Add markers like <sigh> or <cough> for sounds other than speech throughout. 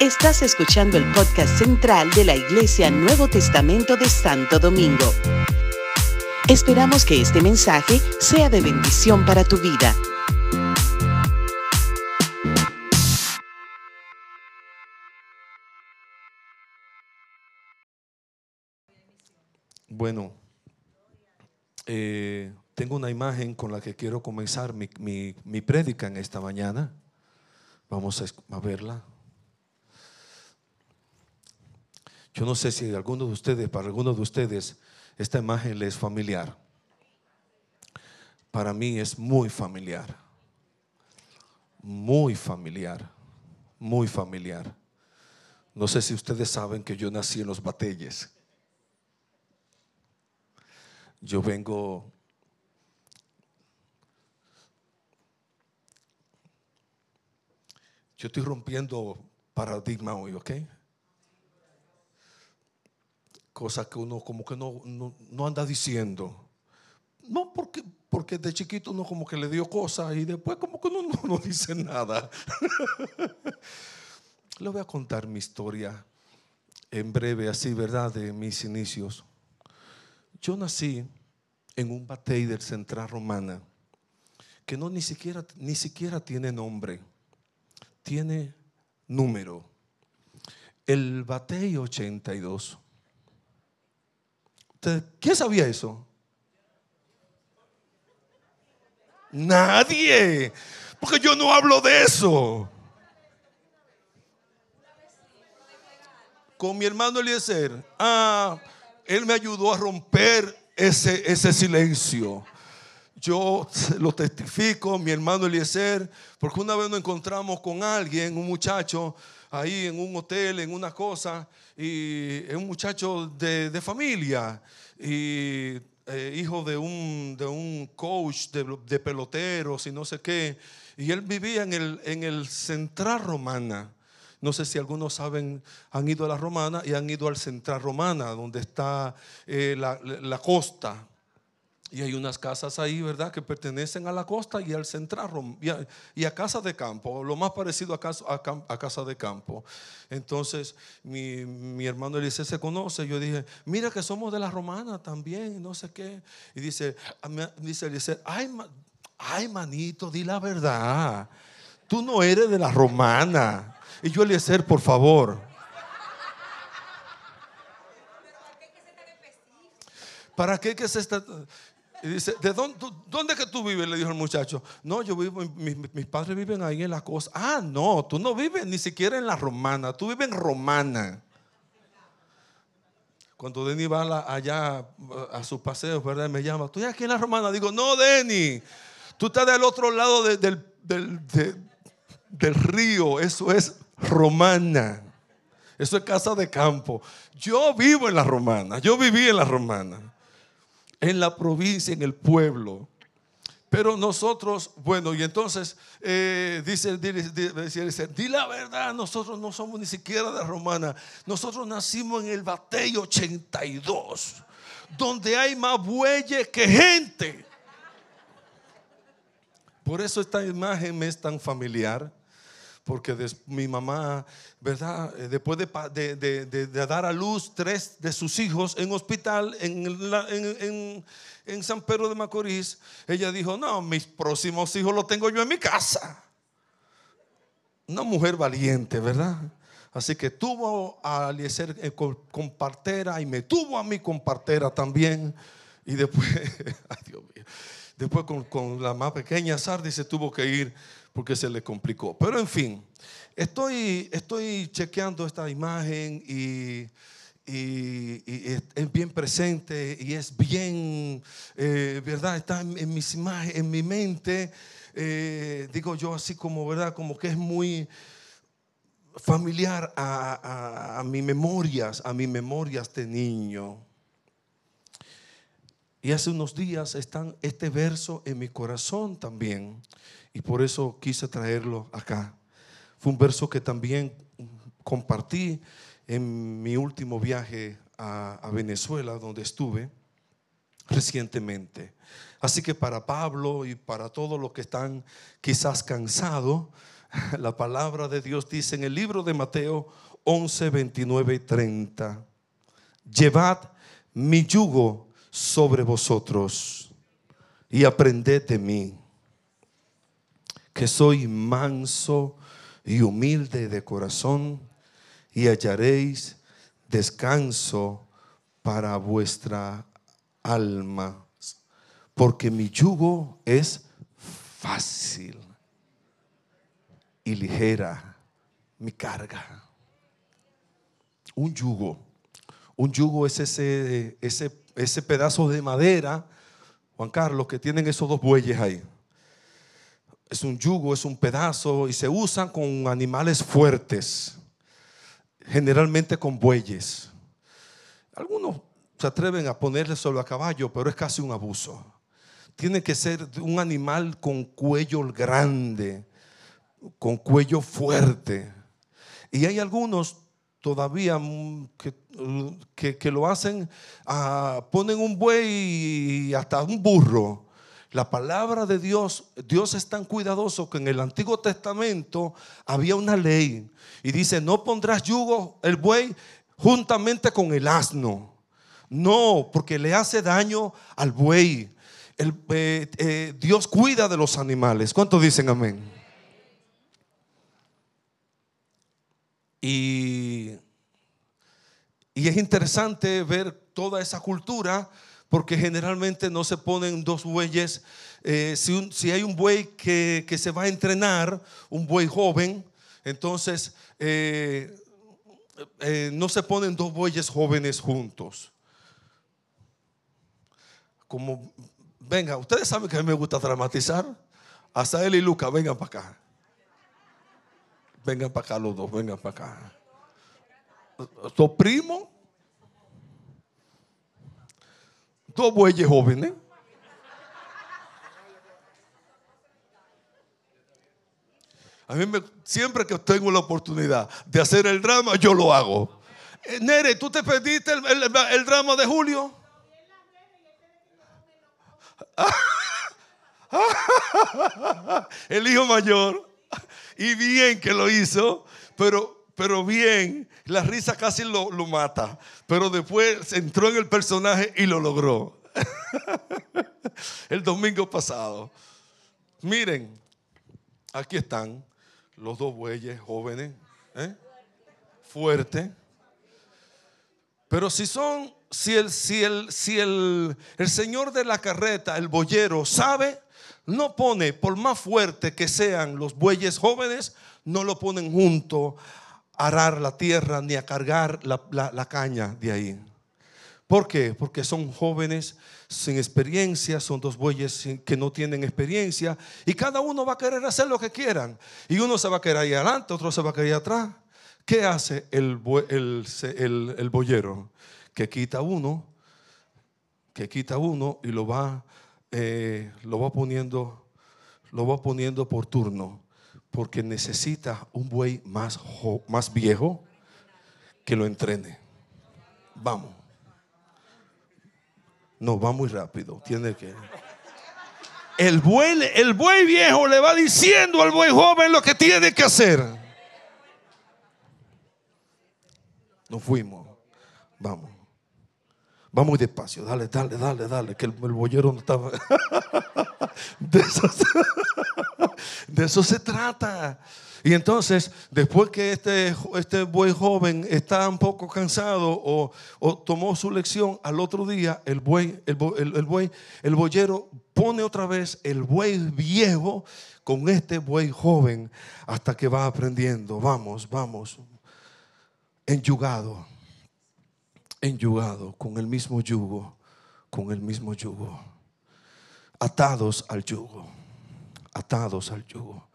Estás escuchando el podcast central de la Iglesia Nuevo Testamento de Santo Domingo. Esperamos que este mensaje sea de bendición para tu vida. Bueno, eh, tengo una imagen con la que quiero comenzar mi, mi, mi prédica en esta mañana. Vamos a, verla. Yo no sé si alguno de ustedes, para algunos de ustedes, esta imagen les es familiar. Para mí es muy familiar. Muy familiar. Muy familiar. No sé si ustedes saben que yo nací en los Batelles. Yo vengo Yo estoy rompiendo paradigma hoy, ¿ok? Cosas que uno como que no, no, anda diciendo. No, porque, porque de chiquito uno como que le dio cosas y después como que uno no, dice nada. <laughs> Le voy a contar mi historia en breve, así, ¿verdad? De mis inicios. Yo nací en un batey del Central Romana que no ni siquiera, ni siquiera tiene nombre tiene número. El Batey 82. ¿Quién sabía eso? Nadie. Porque yo no hablo de eso. Con mi hermano Eliezer, ah, él me ayudó a romper ese, ese silencio yo <laughs> lo testifico, mi hermano Eliezer, porque una vez nos encontramos con alguien, un muchacho, ahí en un hotel, en una cosa, y es un muchacho de, familia, y eh, hijo de un, de un coach de, peloteros y no sé qué, y él vivía en el, en el Central Romana. No sé si algunos saben, han ido a la Romana y han ido al Central Romana, donde está eh, la, la costa. Y hay unas casas ahí, ¿verdad?, que pertenecen a la costa y al central y a, casa de campo, lo más parecido a casa, a, casa de campo. Entonces, mi, mi hermano Elise se conoce. Yo dije, mira que somos de la romana también, no sé qué. Y dice, ah, dice Elise, ay, ay, manito, di la verdad. Tú no eres de la romana. Y yo, Eliezer, por favor. ¿Para qué que se está? Y dice, ¿de dónde, que tú vives? Le dijo el muchacho. No, yo vivo, mis, padres viven ahí en la costa. Ah, no, tú no vives ni siquiera en la romana, tú vives en romana. Cuando Denny va allá a sus paseos, ¿verdad? Me llama, ¿estoy aquí en la romana? Digo, no, Denny, tú estás del otro lado del, del río, eso es romana. Eso es casa de campo. Yo vivo en la romana, yo viví en la romana en la provincia, en el pueblo. Pero nosotros, bueno, y entonces eh, dice, dice, di la verdad, nosotros no somos ni siquiera de Romana. Nosotros nacimos en el Batey 82, donde hay más bueyes que gente. Por eso esta imagen me es tan familiar porque mi mamá, ¿verdad? Eh, después de, dar a luz tres de sus hijos en hospital en, San Pedro de Macorís, ella dijo, no, mis próximos hijos los tengo yo en mi casa. Una mujer valiente, ¿verdad? Así que tuvo a Eliezer eh, con, partera y me tuvo a mí con partera también. Y después, <laughs> ay Dios mío, después con, con la más pequeña Sardi se tuvo que ir porque se le complicó. Pero en fin, estoy, estoy chequeando esta imagen y, es bien presente y es bien, eh, ¿verdad? Está en, mis imágenes, en mi mente, eh, digo yo así como, ¿verdad? Como que es muy familiar a, a, mis memorias, a mis memorias de niño. Y hace unos días están este verso en mi corazón también. Y por eso quise traerlo acá. Fue un verso que también compartí en mi último viaje a, Venezuela, donde estuve recientemente. Así que para Pablo y para todos los que están quizás cansados, <laughs> La palabra de Dios dice en el libro de Mateo 11, 29 y 30. Llevad mi yugo sobre vosotros y aprended de mí, que soy manso y humilde de corazón, y hallaréis descanso para vuestra alma, porque mi yugo es fácil y ligera mi carga. Un yugo, un yugo es ese, ese, ese pedazo de madera, Juan Carlos, que tienen esos dos bueyes ahí. Es un yugo, es un pedazo y se usan con animales fuertes generalmente con bueyes. Algunos se atreven a ponerle solo a caballo, pero es casi un abuso. Tiene que ser un animal con cuello grande, con cuello fuerte. Y hay algunos todavía que, que, lo hacen, ah, ponen un buey y hasta un burro. La palabra de Dios, Dios es tan cuidadoso que en el Antiguo Testamento había una ley y dice, no pondrás yugo el buey juntamente con el asno. No, porque le hace daño al buey. Eh, eh, Dios cuida de los animales. ¿Cuántos dicen amén? Y, y es interesante ver toda esa cultura porque generalmente no se ponen dos bueyes. Eh, si, hay un buey que, que, se va a entrenar, un buey joven, entonces eh, eh, no se ponen dos bueyes jóvenes juntos. Como, venga, ustedes saben que a mí me gusta dramatizar. Hasta él y Luca, vengan para acá. Vengan para acá los dos, vengan para acá. ¿Tu primo? Dos bueyes jóvenes. A mí me, siempre que tengo la oportunidad de hacer el drama, yo lo hago. Eh, Nere, ¿tú te perdiste el, drama de Julio? <laughs> el hijo mayor. Y bien que lo hizo, pero, pero bien, la risa casi lo, lo mata. Pero después entró en el personaje y lo logró. <laughs> el domingo pasado. Miren, aquí están los dos bueyes jóvenes, ¿eh? fuertes. Pero si son, si el, si el, si el, el señor de la carreta, el boyero, sabe, no pone, por más fuerte que sean los bueyes jóvenes, no lo ponen junto arar la tierra ni a cargar la, la caña de ahí. ¿Por qué? Porque son jóvenes sin experiencia, son dos bueyes que no tienen experiencia y cada uno va a querer hacer lo que quieran. Y uno se va a querer ahí adelante, otro se va a querer atrás. ¿Qué hace el, el, el, boyero? Que quita uno, que quita uno y lo va, eh, lo va poniendo, lo va poniendo por turno, porque necesita un buey más, más viejo que lo entrene. Vamos. No, va muy rápido. Tiene que. El buey, el buey viejo le va diciendo al buey joven lo que tiene que hacer. Nos fuimos. Vamos. Vamos despacio. Dale, dale, dale, dale. Que el, el boyero no estaba. <laughs> de, eso, <laughs> de eso se trata. Y entonces, después que este, este buey joven está un poco cansado o, tomó su lección, al otro día el buey, el, buey, el boyero pone otra vez el buey viejo con este buey joven hasta que va aprendiendo. Vamos, vamos. Enyugado, enyugado, con el mismo yugo, con el mismo yugo. Atados al yugo, atados al yugo.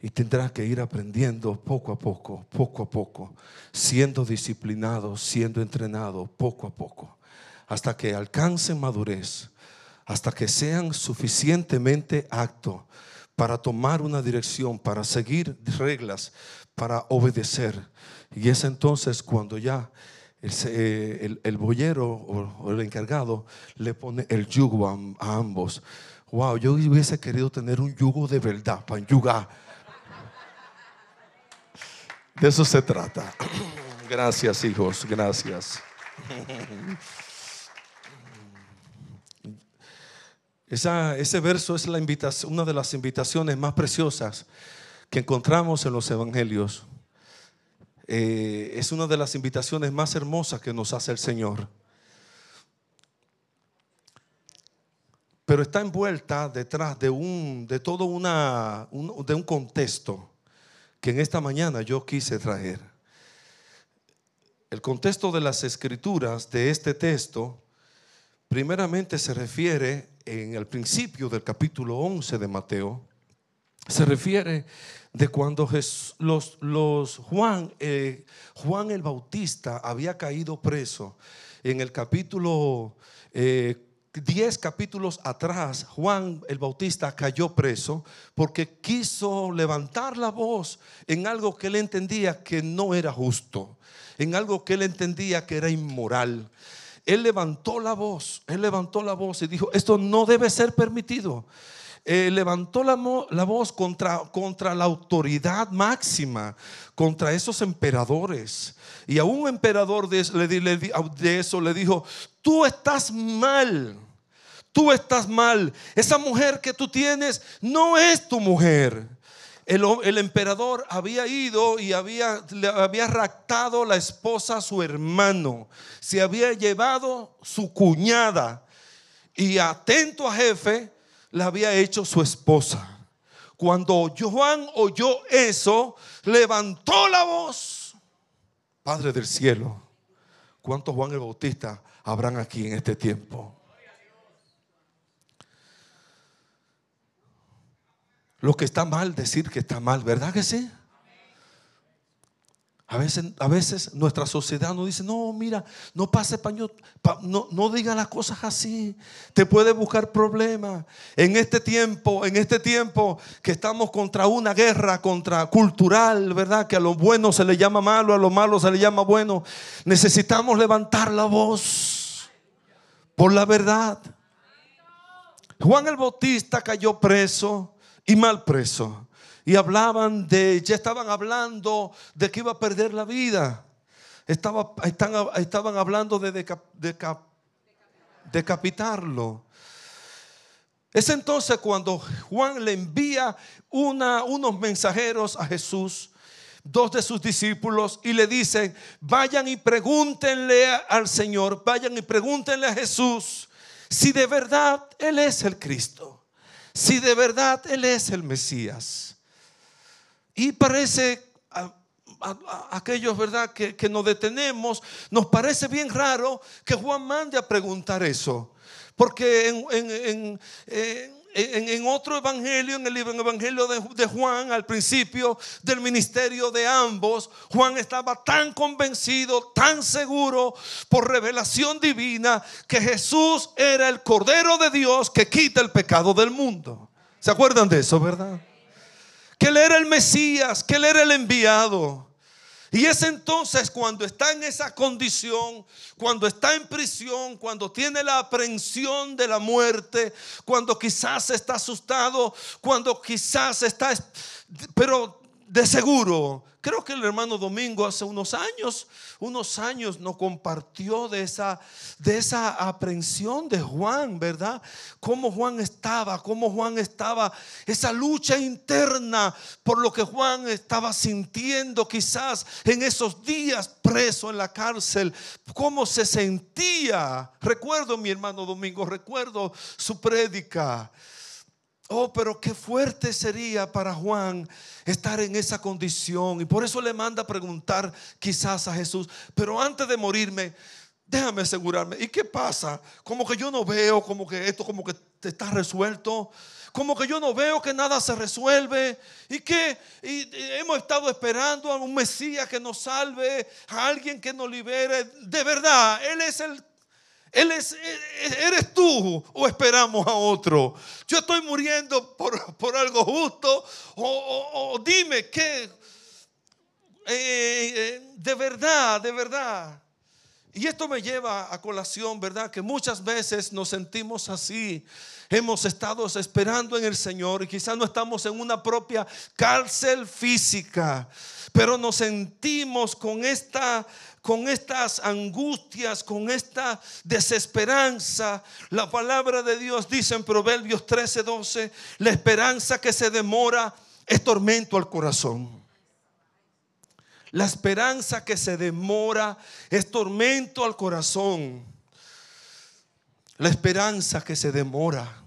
Y tendrás que ir aprendiendo poco a poco, poco a poco, siendo disciplinado, siendo entrenado poco a poco, hasta que alcancen madurez, hasta que sean suficientemente actos para tomar una dirección, para seguir reglas, para obedecer. Y es entonces cuando ya el, el, boyero o, el encargado le pone el yugo a, ambos. Wow, yo hubiese querido tener un yugo de verdad para enyugar De eso se trata. <clears throat> Gracias, hijos, gracias. ese verso es la invitación, una de las invitaciones más preciosas que encontramos en los evangelios. Eh, es una de las invitaciones más hermosas que nos hace el Señor. Pero está envuelta detrás de un, de todo una, de un contexto que en esta mañana yo quise traer. El contexto de las escrituras de este texto, primeramente se refiere en el principio del capítulo 11 de Mateo, se refiere de cuando los, los Juan, eh, Juan el Bautista había caído preso. En el capítulo 10 eh, capítulos atrás, Juan el Bautista cayó preso porque quiso levantar la voz en algo que él entendía que no era justo, en algo que él entendía que era inmoral. Él levantó la voz, él levantó la voz y dijo, esto no debe ser permitido. Eh, levantó la, voz contra, la autoridad máxima, contra esos emperadores. Y a un emperador de, de eso le dijo, tú estás mal, tú estás mal. Esa mujer que tú tienes no es tu mujer. El, emperador había ido y había, le había raptado la esposa a su hermano. Se había llevado su cuñada. Y atento a jefe, la había hecho su esposa. Cuando Juan oyó eso, levantó la voz. Padre del cielo, ¿cuántos Juan el Bautista habrán aquí en este tiempo? Lo que está mal, decir que está mal, ¿verdad que sí? A veces, a veces nuestra sociedad nos dice, no, mira, no pase paño, no, no diga las cosas así, te puede buscar problemas. En este tiempo, en este tiempo que estamos contra una guerra contra cultural, ¿verdad? Que a lo bueno se le llama malo, a lo malo se le llama bueno. Necesitamos levantar la voz por la verdad. Juan el Bautista cayó preso y mal preso. Y hablaban de, ya estaban hablando de que iba a perder la vida. Estaba, estaban hablando de, decapitarlo. Es entonces cuando Juan le envía unos mensajeros a Jesús, dos de sus discípulos, y le dicen, vayan y pregúntenle al Señor, vayan y pregúntenle a Jesús si de verdad Él es el Cristo si de verdad Él es el Mesías. Y parece a, aquellos, ¿verdad?, que, nos detenemos, nos parece bien raro que Juan mande a preguntar eso. Porque en, en, otro evangelio, en el evangelio de, Juan, al principio del ministerio de ambos, Juan estaba tan convencido, tan seguro por revelación divina, que Jesús era el Cordero de Dios que quita el pecado del mundo. ¿Se acuerdan de eso, verdad? Que él era el Mesías, que él era el enviado. Y es entonces cuando está en esa condición, cuando está en prisión, cuando tiene la aprehensión de la muerte, cuando quizás está asustado, cuando quizás está, pero de seguro Creo que el hermano Domingo hace unos años, unos años nos compartió de esa, de esa aprensión de Juan, ¿verdad? Cómo Juan estaba, cómo Juan estaba, esa lucha interna por lo que Juan estaba sintiendo quizás en esos días preso en la cárcel, cómo se sentía. Recuerdo mi hermano Domingo, recuerdo su prédica. Oh, pero qué fuerte sería para Juan estar en esa condición. Y por eso le manda a preguntar quizás a Jesús, pero antes de morirme, déjame asegurarme. ¿Y qué pasa? Como que yo no veo, como que esto como que está resuelto. Como que yo no veo que nada se resuelve y que hemos estado esperando a un Mesías que nos salve, a alguien que nos libere. De verdad, Él es el él es, e, e, ¿Eres tú o esperamos a otro? Yo estoy muriendo por, algo justo o, dime que eh, eh, de verdad, de verdad. Y esto me lleva a colación, ¿verdad? Que muchas veces nos sentimos así. Hemos estado esperando en el Señor y quizás no estamos en una propia cárcel física, pero nos sentimos con esta con estas angustias, con esta desesperanza. La palabra de Dios dice en Proverbios 13, 12, la esperanza que se demora es tormento al corazón. La esperanza que se demora es tormento al corazón. La esperanza que se demora.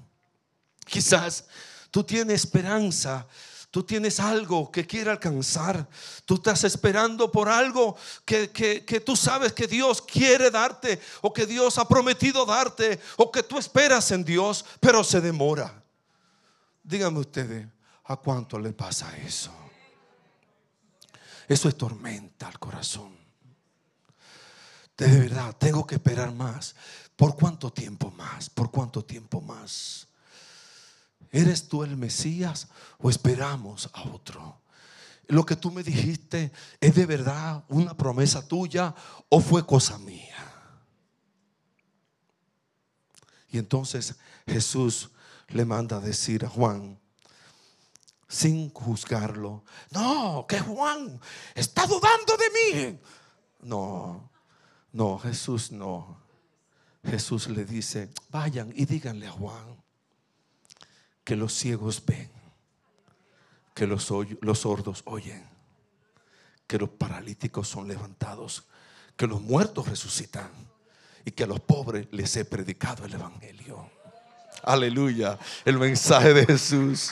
Quizás tú tienes esperanza Tú tienes algo que quiere alcanzar. Tú estás esperando por algo que, que, tú sabes que Dios quiere darte o que Dios ha prometido darte o que tú esperas en Dios, pero se demora. Díganme ustedes, ¿a cuánto le pasa eso? Eso es tormenta al corazón. De verdad, tengo que esperar más. ¿Por cuánto tiempo más? ¿Por cuánto tiempo más? ¿Eres tú el Mesías o esperamos a otro? Lo que tú me dijiste es de verdad una promesa tuya o fue cosa mía. Y entonces Jesús le manda a decir a Juan, sin juzgarlo, no, que Juan está dudando de mí. No, no, Jesús no. Jesús le dice, vayan y díganle a Juan que los ciegos ven, que los, los sordos oyen, que los paralíticos son levantados, que los muertos resucitan y que a los pobres les he predicado el Evangelio. Aleluya, el mensaje de Jesús,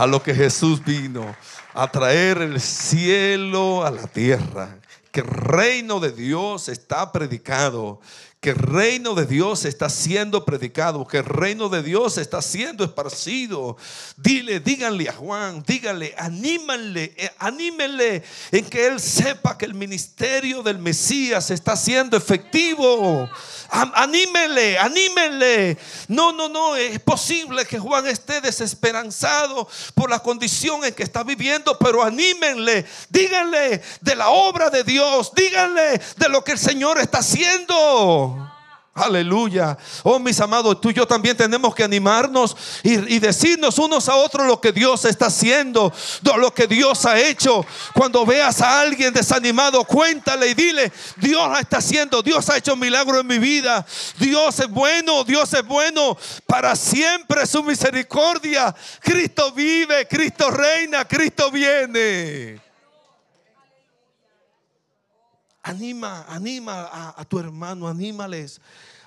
a lo que Jesús vino, a traer el cielo a la tierra, que el reino de Dios está predicado, que el reino de Dios está siendo predicado, que el reino de Dios está siendo esparcido. Dile, díganle a Juan, díganle, anímenle, eh, anímenle en que él sepa que el ministerio del Mesías está siendo efectivo. Anímenle, anímenle. No, no, no, es posible que Juan esté desesperanzado por la condición en que está viviendo, pero anímenle, díganle de la obra de Dios, díganle de lo que el Señor está haciendo. Aleluya. Oh, mis amados, tú y yo también tenemos que animarnos y, decirnos unos a otros lo que Dios está haciendo, lo que Dios ha hecho. Cuando veas a alguien desanimado, cuéntale y dile, Dios está haciendo, Dios ha hecho un milagro en mi vida. Dios es bueno, Dios es bueno. Para siempre su misericordia. Cristo vive, Cristo reina, Cristo viene. Anima, anima a, tu hermano, anímales.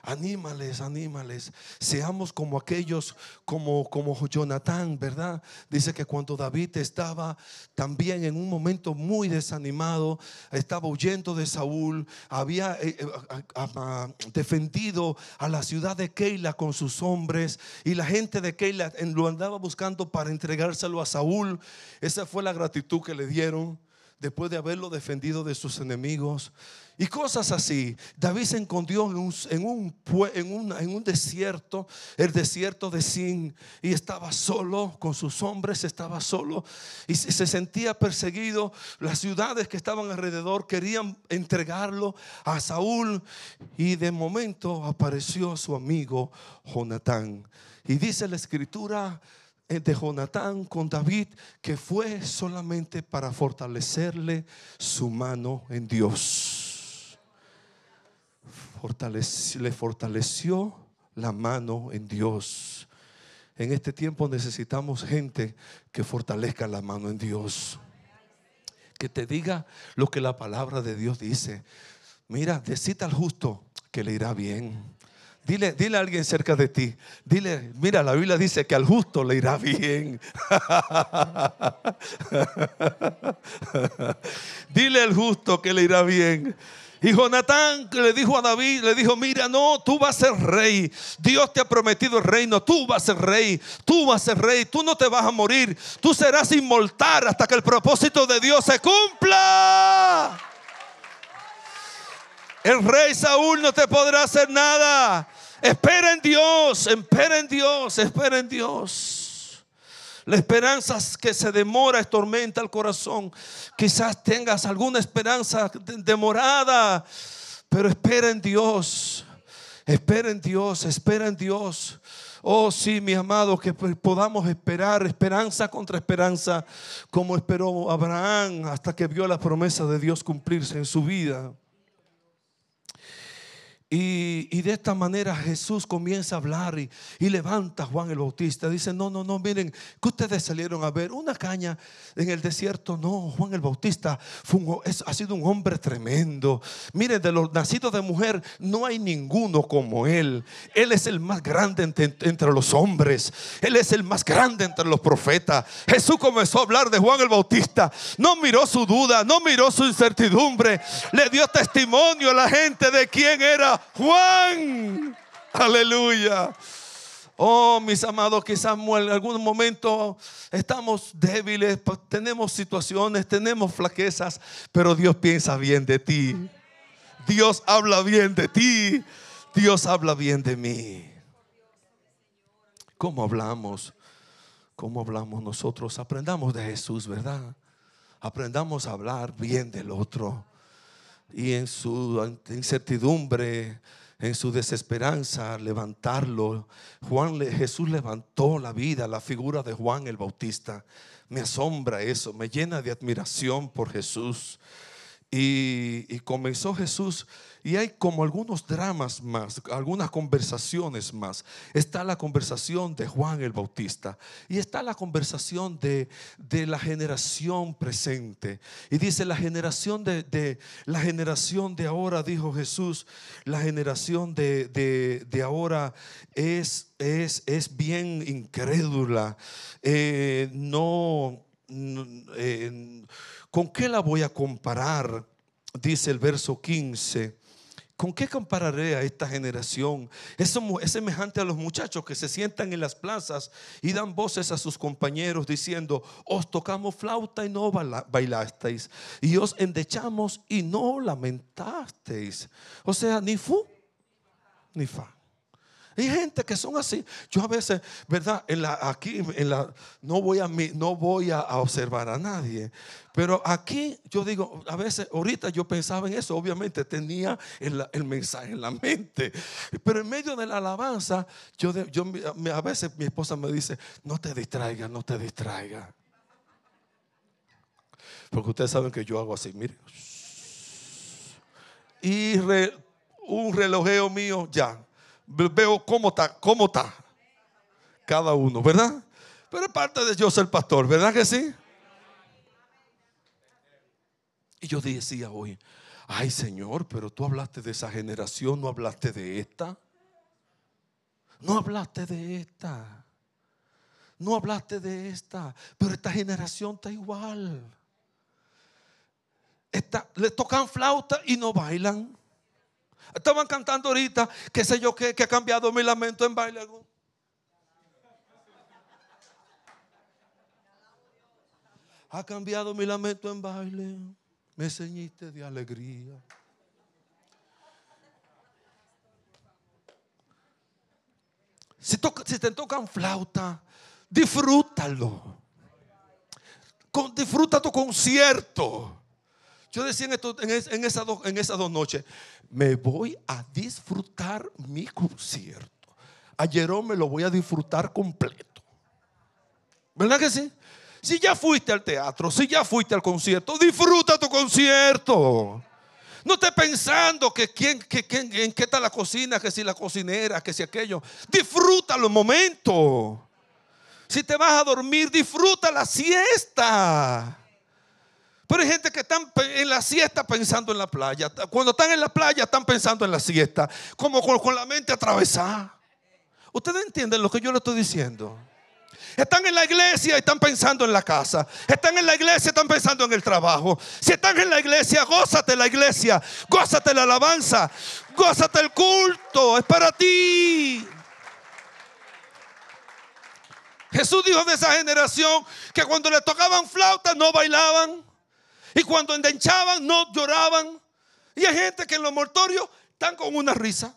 Anímales, anímales. Seamos como aquellos, como, como Jonatán, ¿verdad? Dice que cuando David estaba también en un momento muy desanimado, estaba huyendo de Saúl, había eh, eh, defendido a la ciudad de Keila con sus hombres y la gente de Keila lo andaba buscando para entregárselo a Saúl. Esa fue la gratitud que le dieron después de haberlo defendido de sus enemigos. Y cosas así. David se encontró en un, desierto, el desierto de Sin, y estaba solo con sus hombres, estaba solo y se sentía perseguido. Las ciudades que estaban alrededor querían entregarlo a Saúl, y de momento apareció su amigo Jonatán. Y dice la escritura de Jonatán con David que fue solamente para fortalecerle su mano en Dios. le fortaleció la mano en Dios. En este tiempo necesitamos gente que fortalezca la mano en Dios. Que te diga lo que la palabra de Dios dice. Mira, decita al justo que le irá bien. Dile, dile a alguien cerca de ti. Dile, mira, la Biblia dice que al justo le irá bien. <laughs> dile al justo que le irá bien. Y Jonatán le dijo a David, le dijo, mira, no, tú vas a ser rey. Dios te ha prometido el reino, tú vas a ser rey, tú vas a ser rey, tú no te vas a morir, tú serás inmortal hasta que el propósito de Dios se cumpla. El rey Saúl no te podrá hacer nada. Espera en Dios, espera en Dios, espera en Dios. La esperanza que se demora estormenta el corazón. Quizás tengas alguna esperanza demorada Pero espera en Dios. Espera en Dios, espera en Dios. Oh, sí, mi amado, que podamos esperar esperanza contra esperanza, como esperó Abraham hasta que vio la promesa de Dios cumplirse en su vida. Y, de esta manera Jesús comienza a hablar y, levanta a Juan el Bautista. Dice, no, no, no, miren, que ustedes salieron a ver una caña en el desierto. No, Juan el Bautista ha sido un hombre tremendo. Miren, de los nacidos de mujer no hay ninguno como él. Él es el más grande entre, entre los hombres. Él es el más grande entre los profetas. Jesús comenzó a hablar de Juan el Bautista. No miró su duda, no miró su incertidumbre. Le dio testimonio a la gente de quién era Juan. Aleluya. Oh, mis amados, quizás en algún momento estamos débiles, tenemos situaciones, tenemos flaquezas, pero Dios piensa bien de ti. Dios habla bien de ti. Dios habla bien de mí. ¿Cómo hablamos? ¿Cómo hablamos nosotros? Aprendamos de Jesús, ¿verdad? Aprendamos a hablar bien del otro y en su incertidumbre, en su desesperanza, levantarlo. Juan, Jesús levantó la vida, la figura de Juan el Bautista. Me asombra eso, me llena de admiración por Jesús. Y, comenzó Jesús y hay como algunos dramas más, algunas conversaciones más. Está la conversación de Juan el Bautista y está la conversación de, la generación presente. Y dice la generación de, la generación de ahora, dijo Jesús, la generación de, ahora es, es, es, bien incrédula. Eh, no, eh, ¿con qué la voy a comparar? Dice el verso 15. ¿Con qué compararé a esta generación? Es, semejante a los muchachos que se sientan en las plazas y dan voces a sus compañeros diciendo, os tocamos flauta y no bailasteis, y os endechamos y no lamentasteis. O sea, ni fu ni fa. Hay gente que son así. Yo a veces, ¿verdad? En la, aquí no voy, a, no voy a, observar a nadie. Pero aquí yo digo, a veces, ahorita yo pensaba en eso, obviamente tenía el, mensaje en la mente. Pero en medio de la alabanza, yo a veces mi esposa me dice, no te distraigas, no te distraigas. Porque ustedes saben que yo hago así, mire. Y un relojeo mío, ya veo cómo está, cómo está cada uno, ¿verdad? Pero es parte de yo ser pastor, ¿verdad que sí? Y yo decía hoy, ay Señor, pero tú hablaste de esa generación, no hablaste de esta. No hablaste de esta. No hablaste de esta. Pero esta generación está igual. Esta, le tocan flauta y no bailan. Estaban cantando ahorita, qué sé yo qué, que ha cambiado mi lamento en baile. Ha cambiado mi lamento en baile. Me ceñiste de alegría. Si, si te tocan flauta, disfrútalo. disfruta tu concierto. Yo decía en, esas dos, noches, me voy a disfrutar mi concierto. Ayer me lo voy a disfrutar completo. ¿Verdad que sí? Si ya fuiste al teatro, si ya fuiste al concierto, disfruta tu concierto. No estés pensando que, quién, que, en qué está la cocina, que si la cocinera, que si aquello. Disfruta los momentos. Si te vas a dormir, disfruta la siesta. Pero hay gente que están en la siesta pensando en la playa. Cuando están en la playa están pensando en la siesta. Como con, la mente atravesada. Ustedes entienden lo que yo le estoy diciendo. Están en la iglesia y están pensando en la casa. Están en la iglesia y están pensando en el trabajo. Si están en la iglesia, gózate la iglesia. Gózate la alabanza. Gózate el culto. Es para ti. Jesús dijo de esa generación que cuando le tocaban flauta no bailaban. Y cuando endenchaban, no lloraban. Y hay gente que en los mortorios están con una risa.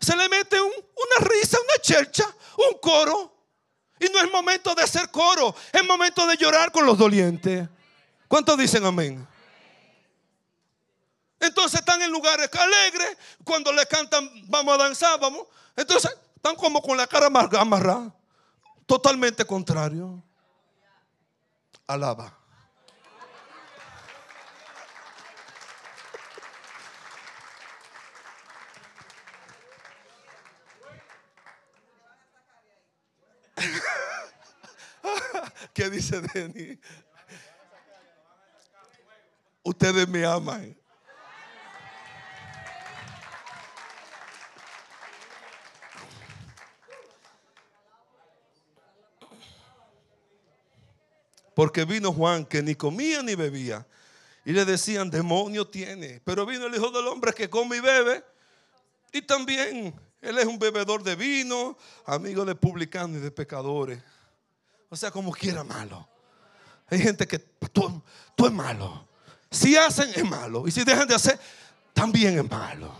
Se le mete una risa, una chercha, un coro. Y no es momento de hacer coro, es momento de llorar con los dolientes. ¿Cuántos dicen amén? Entonces están en lugares alegres. Cuando le cantan, vamos a danzar, vamos. Entonces están como con la cara amarrada. Totalmente contrario. Alaba. <laughs> ¿Qué dice Denny? Ustedes me aman. Porque vino Juan que ni comía ni bebía. Y le decían, demonio tiene. Pero vino el Hijo del Hombre que come y bebe. Y también él es un bebedor de vino, amigo de publicanos y de pecadores. O sea, como quiera malo. Hay gente que tú, es malo. Si hacen es malo. Y si dejan de hacer, también es malo.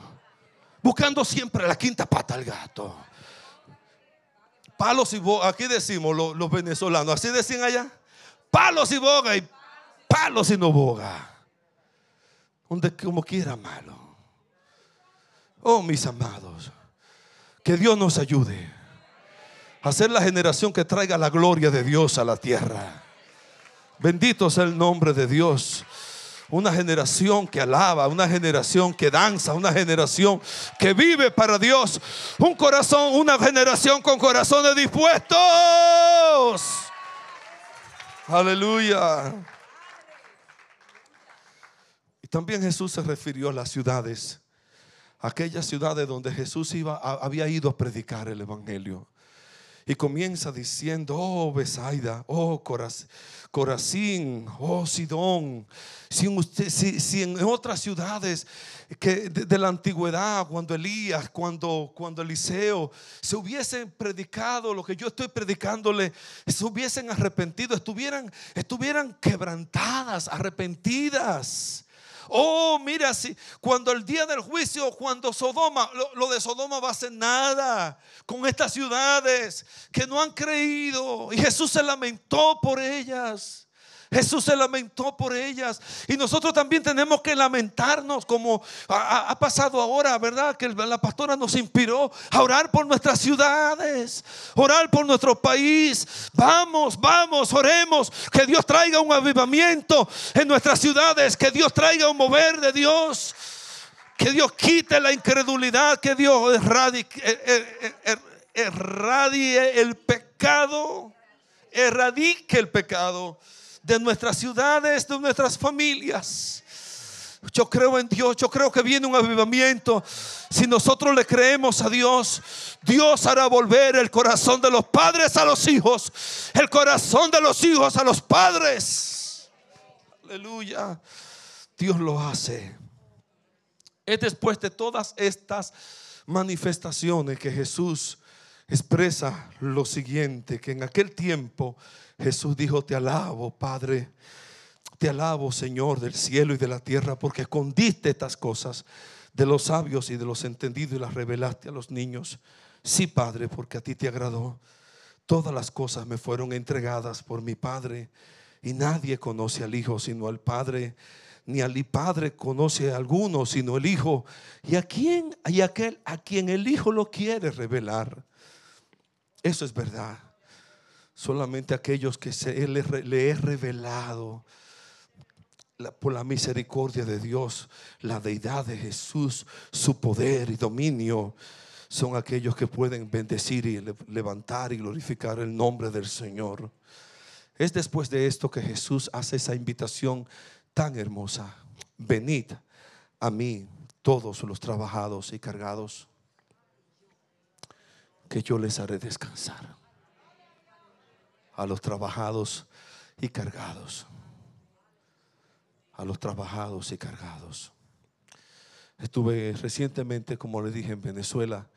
Buscando siempre la quinta pata al gato. Palos y boga. Aquí decimos los, venezolanos. Así decían allá. Palos y boga y palos y no boga. Donde como quiera malo. Oh, mis amados. Que Dios nos ayude a ser la generación que traiga la gloria de Dios a la tierra. Bendito sea el nombre de Dios. Una generación que alaba, una generación que danza, una generación que vive para Dios. Un corazón, una generación con corazones dispuestos. Aleluya. Y también Jesús se refirió a las ciudades aquellas ciudades donde Jesús iba, había ido a predicar el Evangelio. Y comienza diciendo, oh Besaida, oh Corazín, oh Sidón. Si, en otras ciudades que de, la antigüedad, cuando Elías, cuando, cuando Eliseo, se hubiesen predicado lo que yo estoy predicándole, se hubiesen arrepentido, estuvieran, estuvieran quebrantadas, arrepentidas. Oh, mira, si cuando el día del juicio, cuando Sodoma, lo, de Sodoma va a ser nada con estas ciudades que no han creído. Y Jesús se lamentó por ellas. Jesús se lamentó por ellas. Y nosotros también tenemos que lamentarnos como ha, pasado ahora, ¿verdad? Que la pastora nos inspiró a orar por nuestras ciudades, orar por nuestro país. Vamos, vamos, oremos. Que Dios traiga un avivamiento en nuestras ciudades, que Dios traiga un mover de Dios. Que Dios quite la incredulidad, que Dios erradie, er, er, er, el pecado, erradique el pecado de nuestras ciudades, de nuestras familias. Yo creo en Dios, yo creo que viene un avivamiento. Si nosotros le creemos a Dios, Dios hará volver el corazón de los padres a los hijos, el corazón de los hijos a los padres. Aleluya. Dios lo hace. Es después de todas estas manifestaciones que Jesús expresa lo siguiente, que en aquel tiempo Jesús dijo, te alabo, Padre, te alabo, Señor del cielo y de la tierra, porque escondiste estas cosas de los sabios y de los entendidos y las revelaste a los niños. Sí, Padre, porque a ti te agradó. Todas las cosas me fueron entregadas por mi Padre, y nadie conoce al Hijo sino al Padre, ni al Padre conoce a alguno sino el Hijo, y a quien, y aquel a quien el Hijo lo quiere revelar. Eso es verdad. Solamente aquellos que se, le, le he revelado por la misericordia de Dios, la deidad de Jesús, su poder y dominio, son aquellos que pueden bendecir y levantar y glorificar el nombre del Señor. Es después de esto que Jesús hace esa invitación tan hermosa. Venid a mí todos los trabajados y cargados, que yo les haré descansar a los trabajados y cargados. A los trabajados y cargados. Estuve recientemente, como le dije, en Venezuela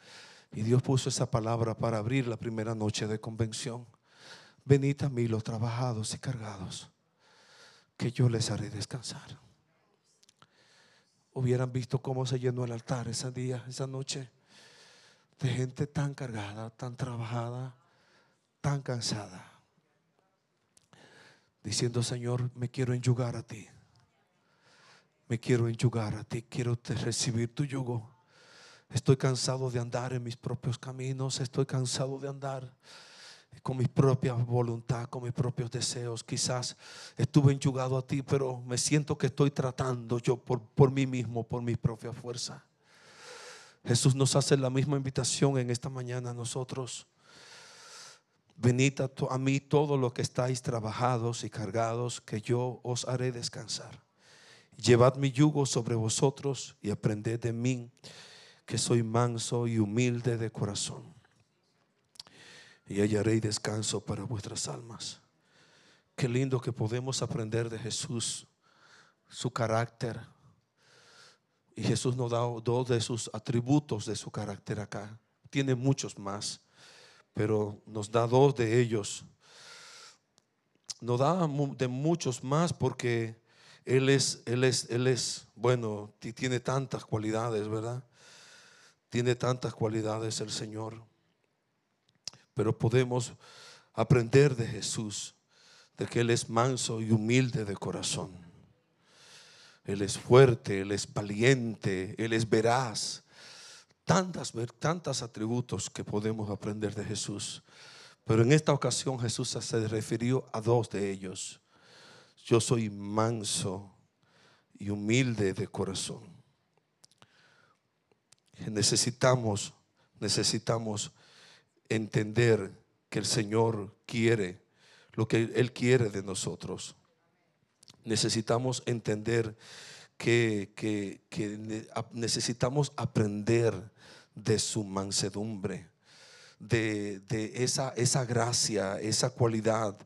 y Dios puso esa palabra para abrir la primera noche de convención. Venid a mí los trabajados y cargados, que yo les haré descansar. Hubieran visto cómo se llenó el altar ese día, esa noche, de gente tan cargada, tan trabajada, tan cansada diciendo, Señor, me quiero enyugar a ti. Me quiero enjugar a ti, quiero recibir tu yugo. Estoy cansado de andar en mis propios caminos, estoy cansado de andar con mi propia voluntad, con mis propios deseos. Quizás estuve enchugado a ti, pero me siento que estoy tratando yo por, por mí mismo, por mi propia fuerza. Jesús nos hace la misma invitación en esta mañana a nosotros. Venid a, a mí todos los que estáis trabajados y cargados, que yo os haré descansar. Llevad mi yugo sobre vosotros y aprended de mí, que soy manso y humilde de corazón y hallaré descanso para vuestras almas. Qué lindo que podemos aprender de Jesús, su carácter. Y Jesús nos da dos de sus atributos de su carácter acá. Tiene muchos más, pero nos da dos de ellos. Nos da de muchos más porque Él es, Él es, Él es, bueno, tiene tantas cualidades, ¿verdad? Tiene tantas cualidades el Señor pero podemos aprender de Jesús, de que Él es manso y humilde de corazón. Él es fuerte, Él es valiente, Él es veraz. Tantas, tantos atributos que podemos aprender de Jesús. Pero en esta ocasión Jesús se refirió a dos de ellos. Yo soy manso y humilde de corazón. Necesitamos, necesitamos entender que el Señor quiere lo que Él quiere de nosotros. Necesitamos entender que, necesitamos aprender de su mansedumbre, de, esa, esa, gracia, esa cualidad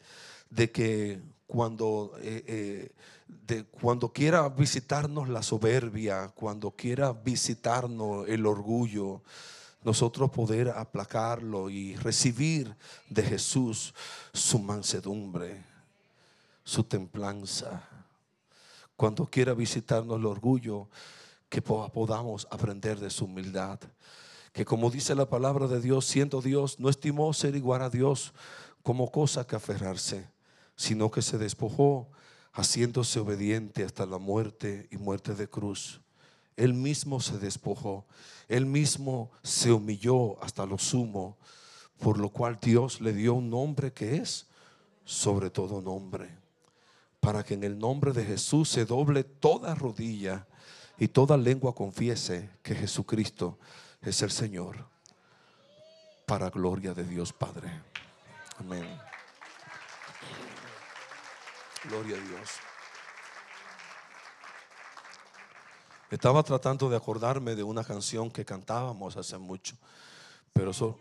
de que cuando, eh, eh, de cuando quiera visitarnos la soberbia, cuando quiera visitarnos el orgullo, nosotros poder aplacarlo y recibir de Jesús su mansedumbre, su templanza. Cuando quiera visitarnos el orgullo, que podamos aprender de su humildad. Que como dice la palabra de Dios, siendo Dios, no estimó ser igual a Dios como cosa que aferrarse, sino que se despojó haciéndose obediente hasta la muerte y muerte de cruz. Él mismo se despojó, Él mismo se humilló hasta lo sumo, por lo cual Dios le dio un nombre que es sobre todo nombre, para que en el nombre de Jesús se doble toda rodilla y toda lengua confiese que Jesucristo es el Señor, para gloria de Dios Padre. Amén. Gloria a Dios. Estaba tratando de acordarme de una canción que cantábamos hace mucho, pero eso...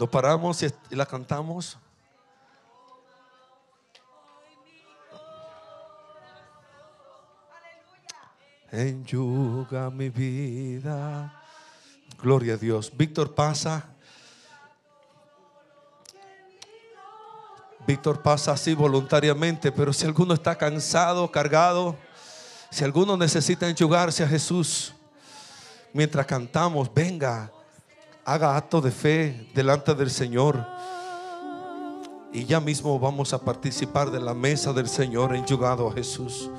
Nos paramos y la cantamos. Enyuga mi vida. Gloria a Dios. Víctor pasa. Víctor pasa así voluntariamente, pero si alguno está cansado, cargado, si alguno necesita enjugarse a Jesús, mientras cantamos, venga, haga acto de fe delante del Señor. Y ya mismo vamos a participar de la mesa del Señor enjugado a Jesús.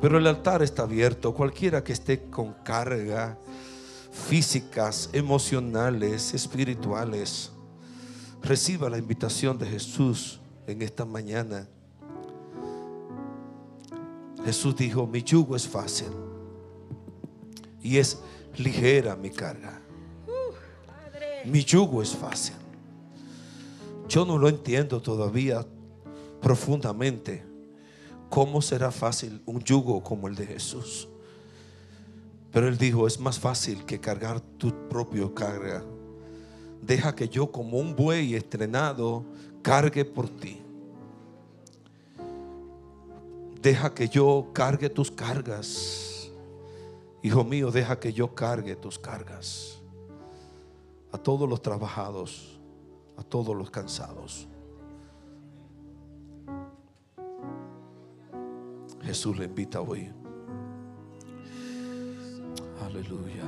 Pero el altar está abierto. Cualquiera que esté con carga físicas, emocionales, espirituales, reciba la invitación de Jesús en esta mañana. Jesús dijo, mi yugo es fácil y es ligera mi carga. Mi yugo es fácil. Yo no lo entiendo todavía profundamente ¿cómo será fácil un yugo como el de Jesús? Pero él dijo, es más fácil que cargar tu propio carga. Deja que yo como un buey estrenado cargue por ti. Deja que yo cargue tus cargas. Hijo mío, deja que yo cargue tus cargas a todos los trabajados, a todos los cansados. Jesús le invita hoy. Aleluya.